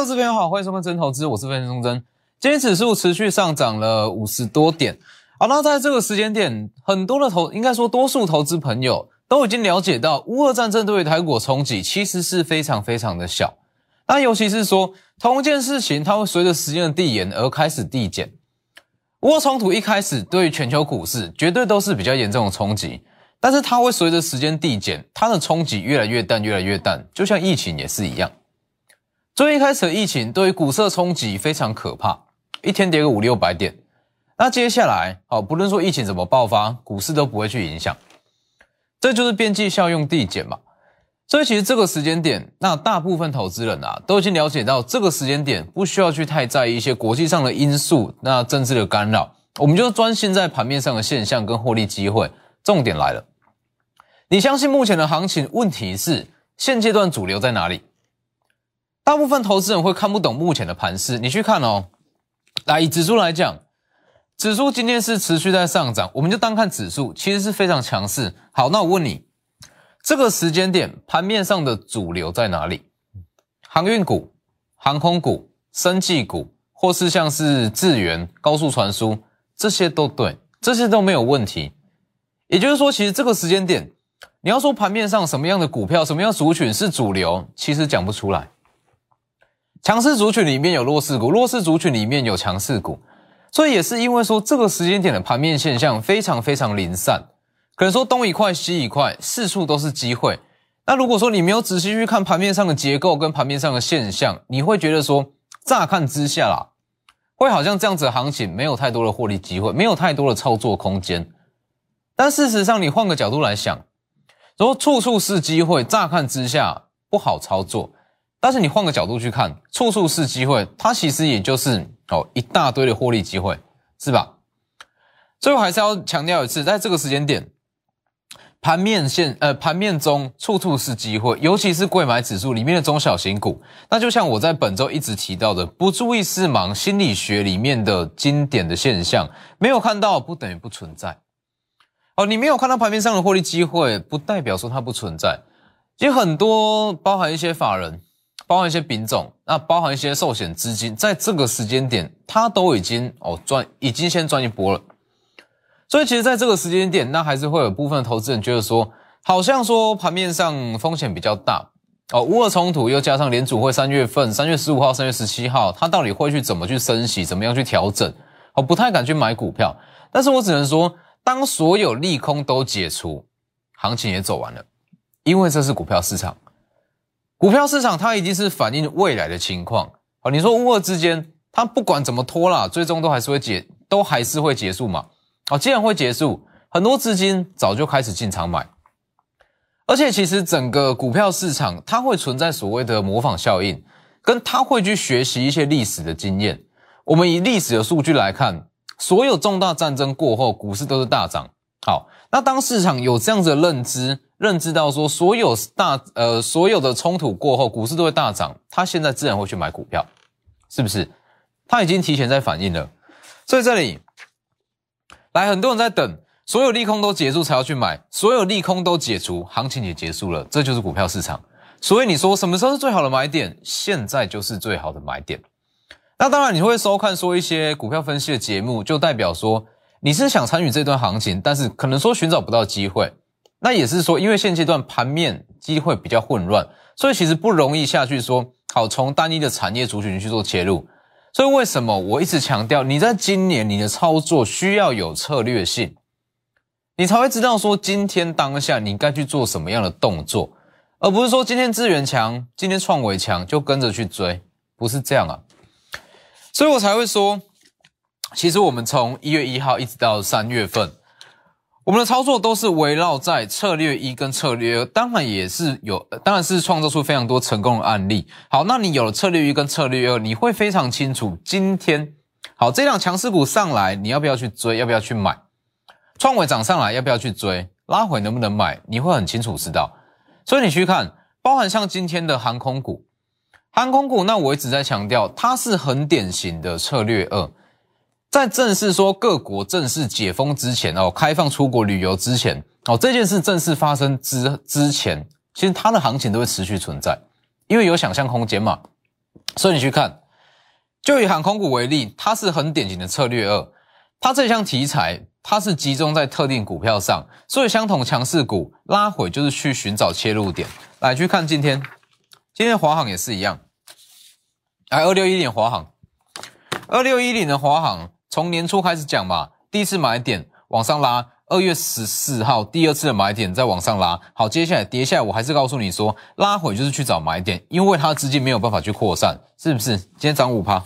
各位朋友好，欢迎收看真投资，我是分析钟真。今天指数持续上涨了五十多点，好，那在这个时间点，很多的投，应该说多数投资朋友都已经了解到，乌俄战争对于台股冲击其实是非常非常的小。那尤其是说同一件事情，它会随着时间的递延而开始递减。乌俄冲突一开始对于全球股市绝对都是比较严重的冲击，但是它会随着时间递减，它的冲击越来越淡，越来越淡，就像疫情也是一样。最一开始的疫情对于股市的冲击非常可怕。一天跌个五六百点，那接下来，好，不论说疫情怎么爆发，股市都不会去影响，这就是边际效用递减嘛。所以其实这个时间点，那大部分投资人啊，都已经了解到这个时间点不需要去太在意一些国际上的因素，那政治的干扰，我们就专心在盘面上的现象跟获利机会。重点来了，你相信目前的行情？问题是现阶段主流在哪里？大部分投资人会看不懂目前的盘势，你去看哦。来以指数来讲，指数今天是持续在上涨，我们就单看指数，其实是非常强势。好，那我问你，这个时间点盘面上的主流在哪里？航运股、航空股、生技股，或是像是智源、高速传输，这些都对，这些都没有问题。也就是说，其实这个时间点，你要说盘面上什么样的股票、什么样的族群是主流，其实讲不出来。强势族群里面有弱势股，弱势族群里面有强势股，所以也是因为说这个时间点的盘面现象非常非常零散，可能说东一块西一块，四处都是机会。那如果说你没有仔细去看盘面上的结构跟盘面上的现象，你会觉得说乍看之下啦，会好像这样子的行情没有太多的获利机会，没有太多的操作空间。但事实上，你换个角度来想，说处处是机会，乍看之下不好操作。但是你换个角度去看，处处是机会，它其实也就是哦一大堆的获利机会，是吧？最后还是要强调一次，在这个时间点，盘面线呃盘面中处处是机会，尤其是贵买指数里面的中小型股。那就像我在本周一直提到的，不注意是盲心理学里面的经典的现象，没有看到不等于不存在。哦，你没有看到盘面上的获利机会，不代表说它不存在。其实很多包含一些法人。包含一些品种，那包含一些寿险资金，在这个时间点，它都已经哦赚，已经先赚一波了。所以其实，在这个时间点，那还是会有部分投资人觉得说，好像说盘面上风险比较大哦。乌俄冲突又加上联储会三月份，三月十五号、三月十七号，它到底会去怎么去升息，怎么样去调整？哦不太敢去买股票。但是我只能说，当所有利空都解除，行情也走完了，因为这是股票市场。股票市场它已经是反映未来的情况，好，你说乌俄之间，它不管怎么拖啦，最终都还是会结，都还是会结束嘛？好，既然会结束，很多资金早就开始进场买，而且其实整个股票市场它会存在所谓的模仿效应，跟它会去学习一些历史的经验。我们以历史的数据来看，所有重大战争过后，股市都是大涨。好，那当市场有这样子的认知。认知到说，所有大呃所有的冲突过后，股市都会大涨，他现在自然会去买股票，是不是？他已经提前在反应了，所以这里来很多人在等，所有利空都结束才要去买，所有利空都解除，行情也结束了，这就是股票市场。所以你说什么时候是最好的买点？现在就是最好的买点。那当然你会收看说一些股票分析的节目，就代表说你是想参与这段行情，但是可能说寻找不到机会。那也是说，因为现阶段盘面机会比较混乱，所以其实不容易下去说好从单一的产业族群去做切入。所以为什么我一直强调，你在今年你的操作需要有策略性，你才会知道说今天当下你该去做什么样的动作，而不是说今天资源强，今天创维强就跟着去追，不是这样啊。所以我才会说，其实我们从一月一号一直到三月份。我们的操作都是围绕在策略一跟策略二，当然也是有，当然是创造出非常多成功的案例。好，那你有了策略一跟策略二，你会非常清楚今天好这辆强势股上来，你要不要去追，要不要去买？创伟涨上来，要不要去追？拉回能不能买？你会很清楚知道。所以你去看，包含像今天的航空股，航空股，那我一直在强调，它是很典型的策略二。在正式说各国正式解封之前哦，开放出国旅游之前哦，这件事正式发生之之前，其实它的行情都会持续存在，因为有想象空间嘛。所以你去看，就以航空股为例，它是很典型的策略二，它这项题材它是集中在特定股票上，所以相同强势股拉回就是去寻找切入点。来去看今天，今天华航也是一样，来二六一零华航，二六一零的华航从年初开始讲嘛，第一次买点往上拉。二月十四号，第二次的买点再往上拉，好，接下来跌下来，我还是告诉你说，拉回就是去找买点，因为它资金没有办法去扩散，是不是？今天涨五趴，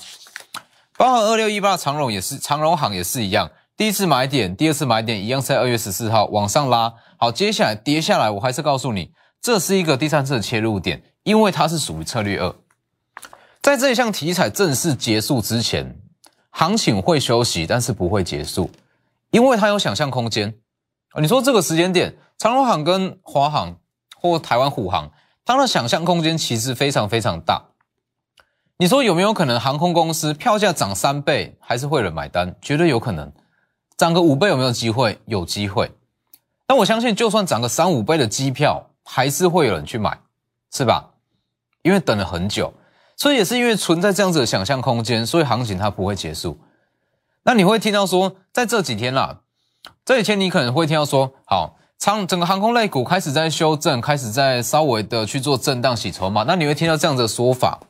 包含二六一八长荣也是，长荣行也是一样，第一次买点，第二次买点一样是在二月十四号往上拉，好，接下来跌下来，我还是告诉你，这是一个第三次的切入点，因为它是属于策略二，在这一项题材正式结束之前，行情会休息，但是不会结束。因为它有想象空间你说这个时间点，长荣航跟华航或台湾虎航，它的想象空间其实非常非常大。你说有没有可能航空公司票价涨三倍，还是会有人买单？绝对有可能。涨个五倍有没有机会？有机会。但我相信，就算涨个三五倍的机票，还是会有人去买，是吧？因为等了很久，所以也是因为存在这样子的想象空间，所以行情它不会结束。那你会听到说，在这几天啦，这几天你可能会听到说，好，长整个航空类股开始在修正，开始在稍微的去做震荡洗筹码。那你会听到这样的说法，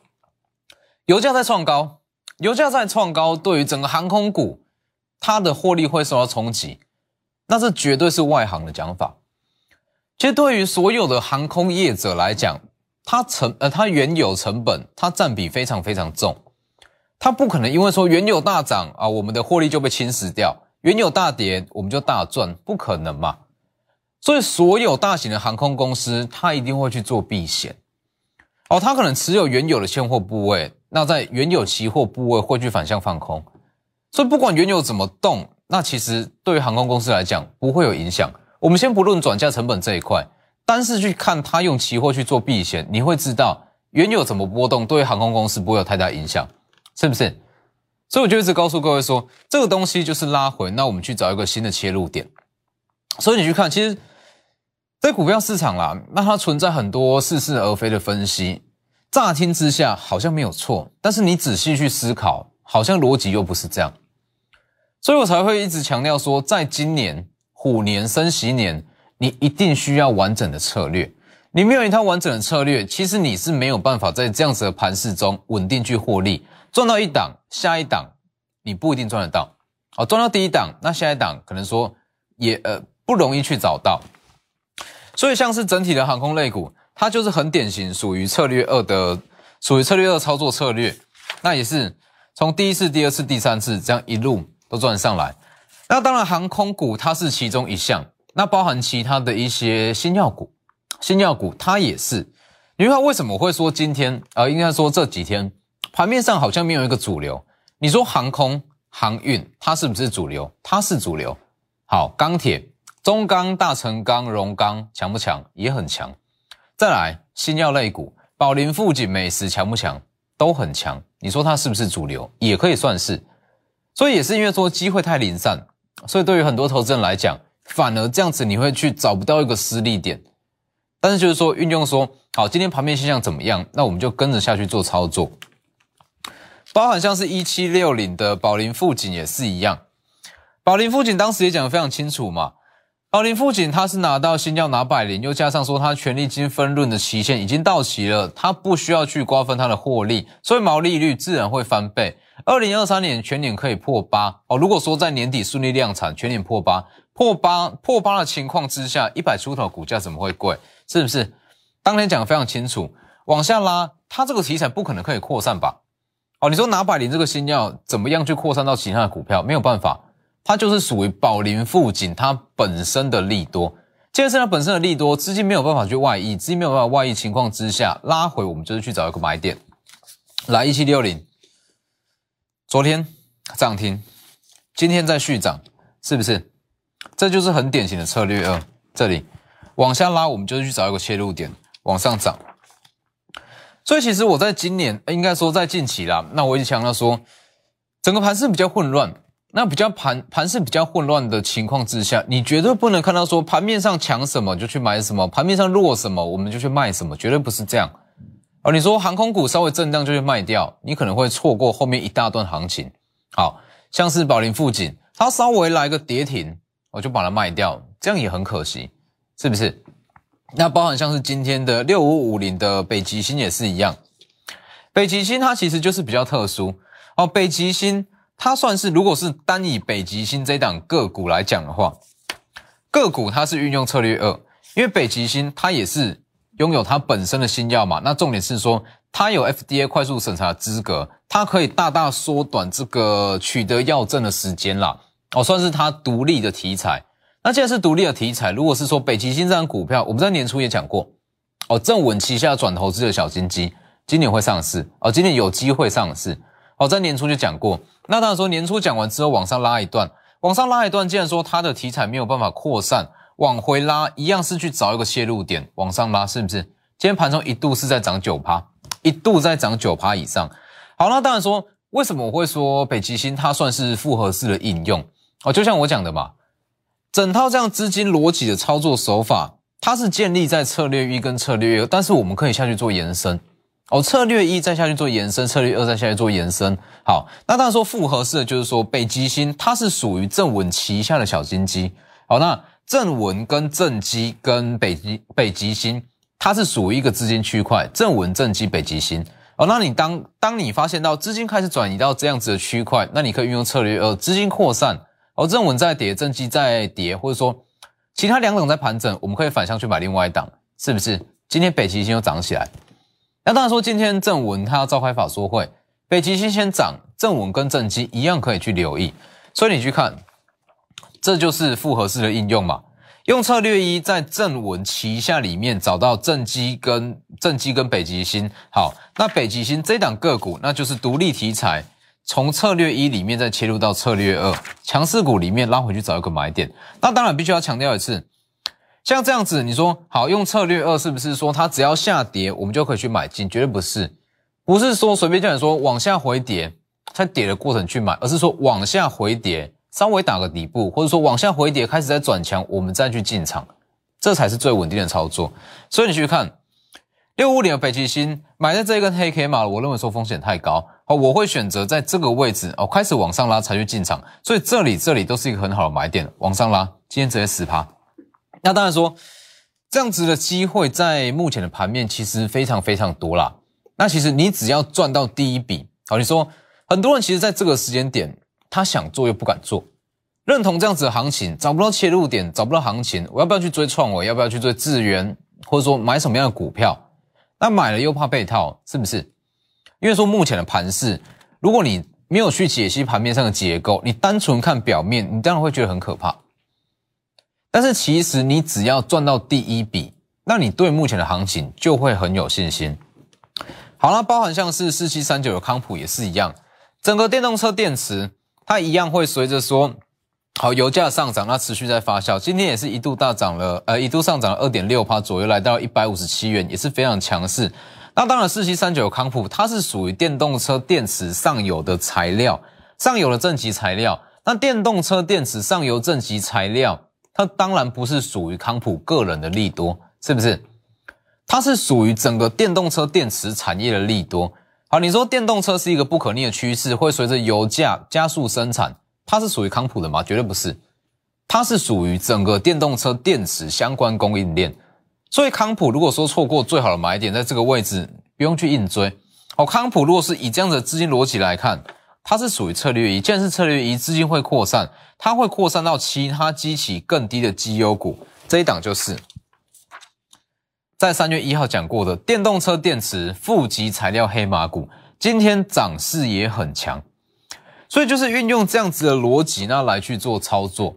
油价在创高，油价在创高，对于整个航空股，它的获利会受到冲击。那这绝对是外行的讲法。其实对于所有的航空业者来讲，它成呃它原有成本，它占比非常非常重。它不可能因为说原油大涨啊，我们的获利就被侵蚀掉；原油大跌，我们就大赚，不可能嘛。所以，所有大型的航空公司，它一定会去做避险。哦，它可能持有原有的现货部位，那在原有期货部位会去反向放空。所以，不管原油怎么动，那其实对于航空公司来讲不会有影响。我们先不论转嫁成本这一块，单是去看它用期货去做避险，你会知道原油怎么波动，对于航空公司不会有太大影响。是不是？所以我就一直告诉各位说，这个东西就是拉回，那我们去找一个新的切入点。所以你去看，其实，在股票市场啦，那它存在很多似是而非的分析，乍听之下好像没有错，但是你仔细去思考，好像逻辑又不是这样。所以我才会一直强调说，在今年虎年升息年，你一定需要完整的策略。你没有一套完整的策略，其实你是没有办法在这样子的盘势中稳定去获利。赚到一档，下一档你不一定赚得到。哦，赚到第一档，那下一档可能说也呃不容易去找到。所以像是整体的航空类股，它就是很典型属于策略二的，属于策略二操作策略。那也是从第一次、第二次、第三次这样一路都赚上来。那当然航空股它是其中一项，那包含其他的一些新药股，新药股它也是。你看为什么会说今天呃，应该说这几天？盘面上好像没有一个主流。你说航空航运，它是不是主流？它是主流。好，钢铁、中钢、大成钢、荣钢强不强？也很强。再来，新药类股，宝林、富锦、美食强不强？都很强。你说它是不是主流？也可以算是。所以也是因为说机会太零散，所以对于很多投资人来讲，反而这样子你会去找不到一个失利点。但是就是说运用说，好，今天盘面现象怎么样？那我们就跟着下去做操作。包含像是一七六零的宝林富锦也是一样，宝林富锦当时也讲的非常清楚嘛，宝林富锦他是拿到新药拿百零，又加上说他权利金分润的期限已经到期了，他不需要去瓜分他的获利，所以毛利率自然会翻倍。二零二三年全年可以破八哦，如果说在年底顺利量产，全年破八，破八破八的情况之下，一百出头股价怎么会贵？是不是？当天讲的非常清楚，往下拉，它这个题材不可能可以扩散吧？哦，你说拿百灵这个新药怎么样去扩散到其他的股票？没有办法，它就是属于宝林富锦它本身的利多。既然是它本身的利多，资金没有办法去外溢，资金没有办法外溢情况之下，拉回我们就是去找一个买点。来一七六零，昨天涨停，今天在续涨，是不是？这就是很典型的策略二。这里往下拉，我们就是去找一个切入点，往上涨。所以其实我在今年，应该说在近期啦，那我一直强调说，整个盘是比较混乱，那比较盘盘势比较混乱的情况之下，你绝对不能看到说盘面上强什么就去买什么，盘面上弱什么我们就去卖什么，绝对不是这样。哦，你说航空股稍微震荡就去卖掉，你可能会错过后面一大段行情。好像是宝林富锦，它稍微来个跌停，我就把它卖掉，这样也很可惜，是不是？那包含像是今天的六五五零的北极星也是一样，北极星它其实就是比较特殊哦，北极星它算是如果是单以北极星这档个股来讲的话，个股它是运用策略二，因为北极星它也是。拥有它本身的新药嘛？那重点是说，它有 FDA 快速审查资格，它可以大大缩短这个取得药证的时间啦。哦，算是它独立的题材。那既然是独立的题材，如果是说北极星这张股票，我们在年初也讲过，哦，正稳旗下转投资的小金鸡，今年会上市，哦，今年有机会上市。好，在年初就讲过。那当然说年初讲完之后往上拉一段，往上拉一段，既然说它的题材没有办法扩散。往回拉一样是去找一个切入点，往上拉是不是？今天盘中一度是在涨九趴，一度在涨九趴以上。好，那当然说，为什么我会说北极星它算是复合式的应用？哦，就像我讲的嘛，整套这样资金逻辑的操作手法，它是建立在策略一跟策略二，但是我们可以下去做延伸。哦，策略一再下去做延伸，策略二再下去做延伸。好，那当然说复合式的就是说北极星它是属于正稳旗下的小金鸡。好，那。正文跟正基跟北极北极星，它是属于一个资金区块。正文、正基、北极星哦，那你当当你发现到资金开始转移到这样子的区块，那你可以运用策略二，资金扩散，哦，正文在跌，正基在跌，或者说其他两种在盘整，我们可以反向去买另外一档，是不是？今天北极星又涨起来，那当然说今天正文它要召开法说会，北极星先涨，正文跟正基一样可以去留意，所以你去看。这就是复合式的应用嘛？用策略一在正文旗下里面找到正基跟正基跟北极星。好，那北极星这档个股，那就是独立题材，从策略一里面再切入到策略二强势股里面拉回去找一个买点。那当然必须要强调一次，像这样子，你说好用策略二是不是说它只要下跌我们就可以去买进？绝对不是，不是说随便叫你说往下回跌，在跌的过程去买，而是说往下回跌。稍微打个底部，或者说往下回跌开始在转强，我们再去进场，这才是最稳定的操作。所以你去看六五零的北极星买在这一根黑 K 码，我认为说风险太高，哦，我会选择在这个位置哦开始往上拉才去进场。所以这里这里都是一个很好的买点，往上拉，今天直接十趴。那当然说这样子的机会在目前的盘面其实非常非常多啦。那其实你只要赚到第一笔，好，你说很多人其实在这个时间点。他想做又不敢做，认同这样子的行情，找不到切入点，找不到行情，我要不要去追创维？要不要去追智源？或者说买什么样的股票？那买了又怕被套，是不是？因为说目前的盘势，如果你没有去解析盘面上的结构，你单纯看表面，你当然会觉得很可怕。但是其实你只要赚到第一笔，那你对目前的行情就会很有信心。好了，包含像是四七三九的康普也是一样，整个电动车电池。它一样会随着说，好油价上涨，那持续在发酵。今天也是一度大涨了，呃，一度上涨了二点六趴左右，来到一百五十七元，也是非常强势。那当然，四七三九康普它是属于电动车电池上游的材料，上游的正极材料。那电动车电池上游正极材料，它当然不是属于康普个人的利多，是不是？它是属于整个电动车电池产业的利多。好，你说电动车是一个不可逆的趋势，会随着油价加速生产，它是属于康普的吗？绝对不是，它是属于整个电动车电池相关供应链。所以康普如果说错过最好的买点，在这个位置不用去硬追。好，康普如果是以这样的资金逻辑来看，它是属于策略一，既然是策略一，资金会扩散，它会扩散到其他激起更低的绩优股，这一档就是。在三月一号讲过的电动车电池负极材料黑马股，今天涨势也很强，所以就是运用这样子的逻辑呢来去做操作。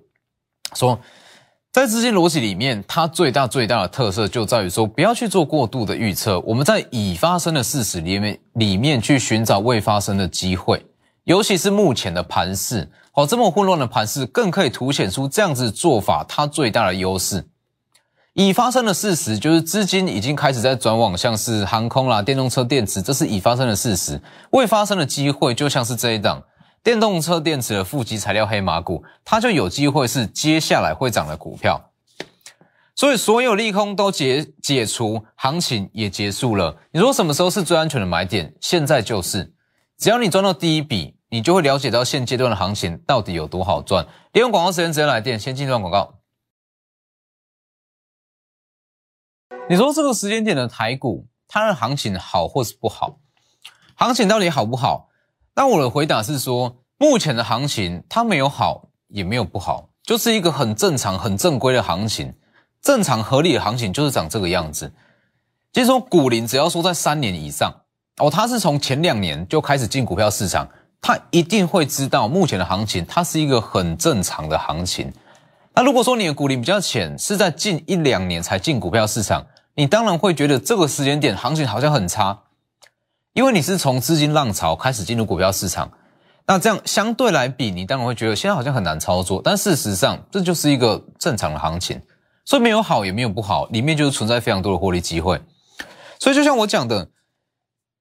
说在资金逻辑里面，它最大最大的特色就在于说，不要去做过度的预测，我们在已发生的事实里面里面去寻找未发生的机会，尤其是目前的盘势，哦，这么混乱的盘势，更可以凸显出这样子做法它最大的优势。已发生的事实就是资金已经开始在转往像是航空啦、电动车电池，这是已发生的事实。未发生的机会就像是这一档电动车电池的负极材料黑马股，它就有机会是接下来会涨的股票。所以所有利空都解解除，行情也结束了。你说什么时候是最安全的买点？现在就是，只要你赚到第一笔，你就会了解到现阶段的行情到底有多好赚。利用广告时间直接来电，先进段广告。你说这个时间点的台股，它的行情好或是不好？行情到底好不好？那我的回答是说，目前的行情它没有好，也没有不好，就是一个很正常、很正规的行情。正常合理的行情就是长这个样子。其实说股龄只要说在三年以上哦，他是从前两年就开始进股票市场，他一定会知道目前的行情，它是一个很正常的行情。那如果说你的股龄比较浅，是在近一两年才进股票市场，你当然会觉得这个时间点行情好像很差，因为你是从资金浪潮开始进入股票市场，那这样相对来比，你当然会觉得现在好像很难操作。但事实上，这就是一个正常的行情，所以没有好也没有不好，里面就是存在非常多的获利机会。所以就像我讲的，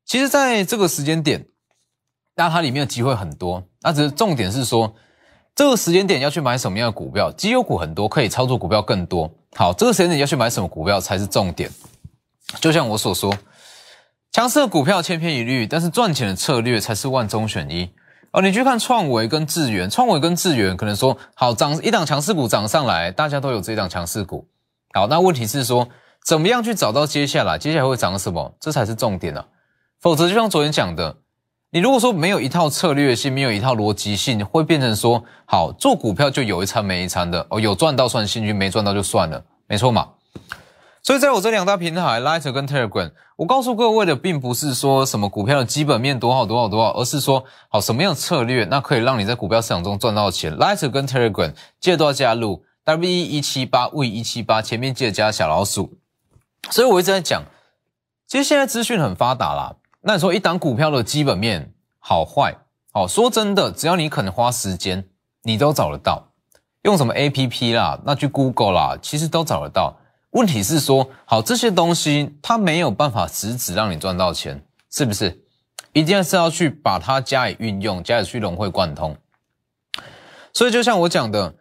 其实在这个时间点，那它里面的机会很多，那只是重点是说。这个时间点要去买什么样的股票？绩优股很多，可以操作股票更多。好，这个时间点要去买什么股票才是重点？就像我所说，强势的股票千篇一律，但是赚钱的策略才是万中选一。哦，你去看创维跟智源，创维跟智源可能说好涨一档强势股涨上来，大家都有这一档强势股。好，那问题是说怎么样去找到接下来接下来会涨什么？这才是重点啊！否则就像昨天讲的。你如果说没有一套策略性，没有一套逻辑性，会变成说好做股票就有一餐没一餐的哦，有赚到算幸运，没赚到就算了，没错嘛。所以在我这两大平台，Lighter 跟 Telegram，我告诉各位的并不是说什么股票的基本面多好多好多好，而是说好什么样策略，那可以让你在股票市场中赚到钱。Lighter 跟 Telegram 记得都要加入 W 一七八 V 一七八，前面记得加小老鼠。所以我一直在讲，其实现在资讯很发达啦。那你说一档股票的基本面好坏，哦，说真的，只要你肯花时间，你都找得到。用什么 A P P 啦，那去 Google 啦，其实都找得到。问题是说，好这些东西它没有办法实质让你赚到钱，是不是？一定是要去把它加以运用，加以去融会贯通。所以就像我讲的，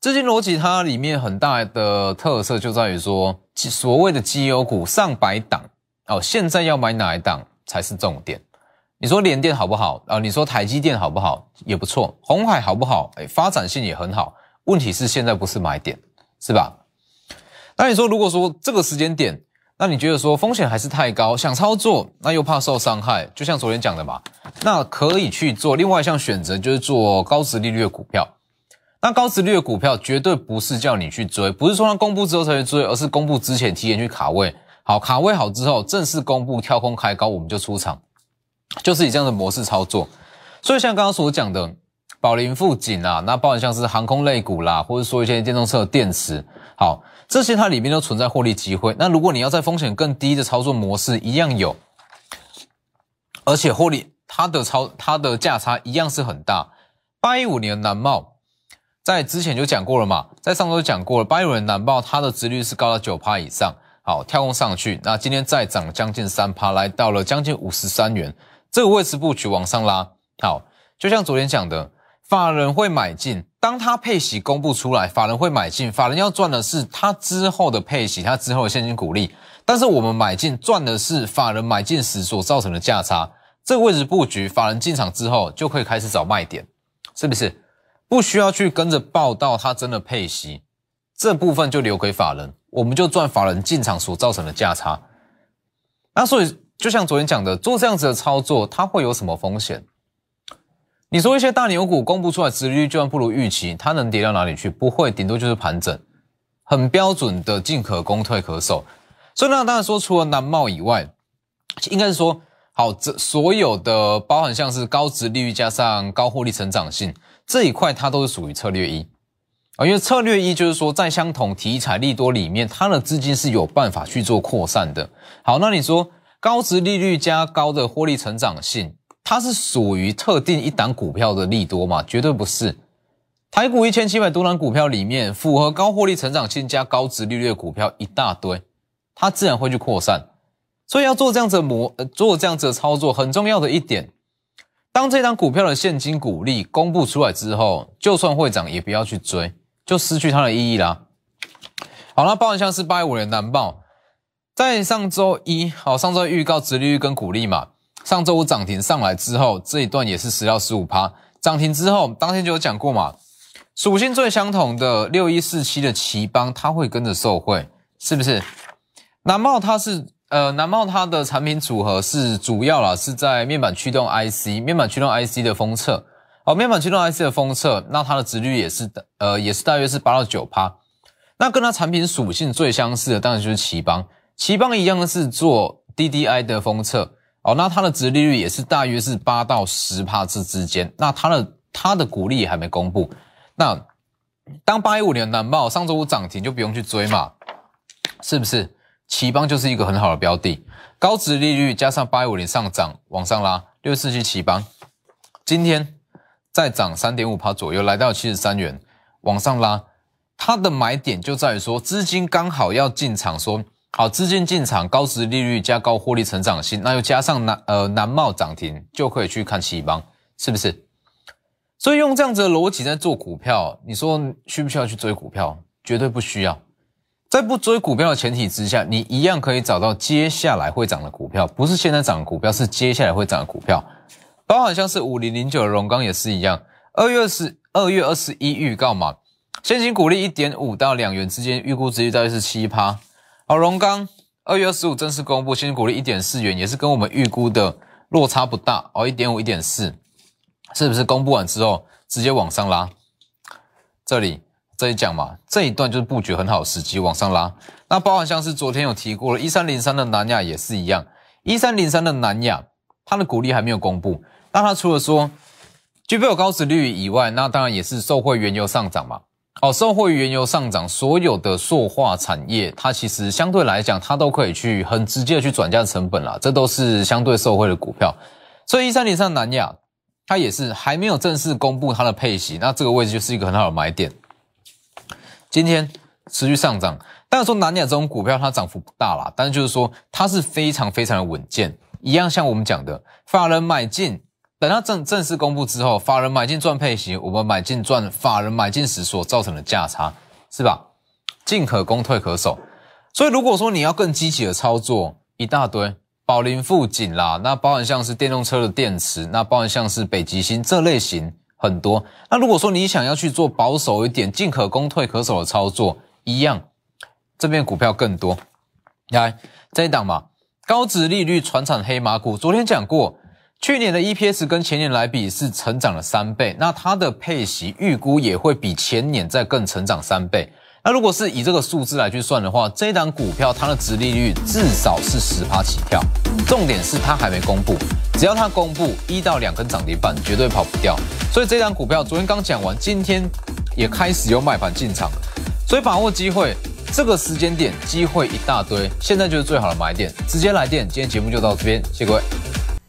资金逻辑它里面很大的特色就在于说，所谓的绩优股上百档哦，现在要买哪一档？才是重点。你说联电好不好啊？你说台积电好不好？也不错。红海好不好？哎，发展性也很好。问题是现在不是买点，是吧？那你说，如果说这个时间点，那你觉得说风险还是太高，想操作，那又怕受伤害，就像昨天讲的嘛，那可以去做另外一项选择，就是做高值利率的股票。那高值率的股票绝对不是叫你去追，不是说它公布之后才去追，而是公布之前提前去卡位。好，卡位好之后，正式公布跳空开高，我们就出场，就是以这样的模式操作。所以像刚刚所讲的宝林富锦啊，那包含像是航空类股啦，或者说一些电动车的电池，好，这些它里面都存在获利机会。那如果你要在风险更低的操作模式，一样有，而且获利它的超它的价差一样是很大。八一五年南茂在之前就讲过了嘛，在上周讲过了，八一五年南茂它的值率是高到九趴以上。好，跳空上去，那今天再涨将近三趴，来到了将近五十三元，这个位置布局往上拉。好，就像昨天讲的，法人会买进，当他配息公布出来，法人会买进，法人要赚的是他之后的配息，他之后的现金股利，但是我们买进赚的是法人买进时所造成的价差。这个位置布局，法人进场之后就可以开始找卖点，是不是？不需要去跟着报到，他真的配息，这部分就留给法人。我们就赚法人进场所造成的价差，那所以就像昨天讲的，做这样子的操作，它会有什么风险？你说一些大牛股公布出来，殖利率就算不如预期，它能跌到哪里去？不会，顶多就是盘整，很标准的进可攻退可守。所以那当然说，除了南茂以外，应该是说，好，这所有的包含像是高值利率加上高获利成长性这一块，它都是属于策略一。因为策略一就是说，在相同题材利多里面，它的资金是有办法去做扩散的。好，那你说高值利率加高的获利成长性，它是属于特定一档股票的利多吗？绝对不是。台股一千七百多档股票里面，符合高获利成长性加高值利率的股票一大堆，它自然会去扩散。所以要做这样子的模，呃，做这样子的操作，很重要的一点，当这档股票的现金股利公布出来之后，就算会涨，也不要去追。就失去它的意义啦。好，那包含像是八月五的南报，在上周一，好，上周预告直利率跟股利嘛，上周五涨停上来之后，这一段也是十到十五趴，涨停之后，当天就有讲过嘛，属性最相同的六一四七的奇邦，它会跟着受惠，是不是？南茂它是呃，南茂它的产品组合是主要啦，是在面板驱动 IC，面板驱动 IC 的封测，哦，面板驱动 IC 的封测，那它的值率也是呃，也是大约是八到九趴。那跟它产品属性最相似的，当然就是奇邦。奇邦一样的是做 DDI 的封测哦，那它的值利率也是大约是八到十帕之之间。那它的它的股利还没公布。那当八一五年南报上周五涨停就不用去追嘛，是不是？奇邦就是一个很好的标的，高值利率加上八一五年上涨往上拉，六四七奇邦今天再涨三点五帕左右，来到七十三元往上拉。它的买点就在于说，资金刚好要进场，说好资金进场，高值利率加高获利成长性，那又加上南呃南茂涨停，就可以去看奇邦，是不是？所以用这样子的逻辑在做股票，你说需不需要去追股票？绝对不需要。在不追股票的前提之下，你一样可以找到接下来会涨的股票，不是现在涨的股票，是接下来会涨的股票。包含像是五零零九的荣钢也是一样，二月十二月二十一预告嘛。现金股利一点五到两元之间，预估值率大约是七趴。好，荣钢二月二十五正式公布，现金股利一点四元，也是跟我们预估的落差不大哦，一点五、一点四，是不是公布完之后直接往上拉？这里这里讲嘛，这一段就是布局很好的时机，往上拉。那包含像是昨天有提过了，一三零三的南亚也是一样，一三零三的南亚，它的股利还没有公布，那它除了说具备有高值率以外，那当然也是受惠原油上涨嘛。哦，受惠原油上涨，所有的塑化产业，它其实相对来讲，它都可以去很直接的去转嫁成本啦，这都是相对受惠的股票。所以一三零三南亚，它也是还没有正式公布它的配息，那这个位置就是一个很好的买点。今天持续上涨，但是说南亚这种股票它涨幅不大啦，但是就是说它是非常非常的稳健，一样像我们讲的，法人买进。等它正正式公布之后，法人买进赚配息，我们买进赚法人买进时所造成的价差，是吧？进可攻，退可守。所以如果说你要更积极的操作，一大堆宝林富锦啦，那包含像是电动车的电池，那包含像是北极星这类型很多。那如果说你想要去做保守一点，进可攻，退可守的操作，一样，这边股票更多。来这一档嘛，高值利率传产黑马股，昨天讲过。去年的 EPS 跟前年来比是成长了三倍，那它的配息预估也会比前年再更成长三倍。那如果是以这个数字来去算的话，这档股票它的值利率至少是十趴起跳。重点是它还没公布，只要它公布一到两根涨停板，绝对跑不掉。所以这档股票昨天刚讲完，今天也开始有买盘进场，所以把握机会，这个时间点机会一大堆，现在就是最好的买点，直接来电。今天节目就到这边，谢谢各位。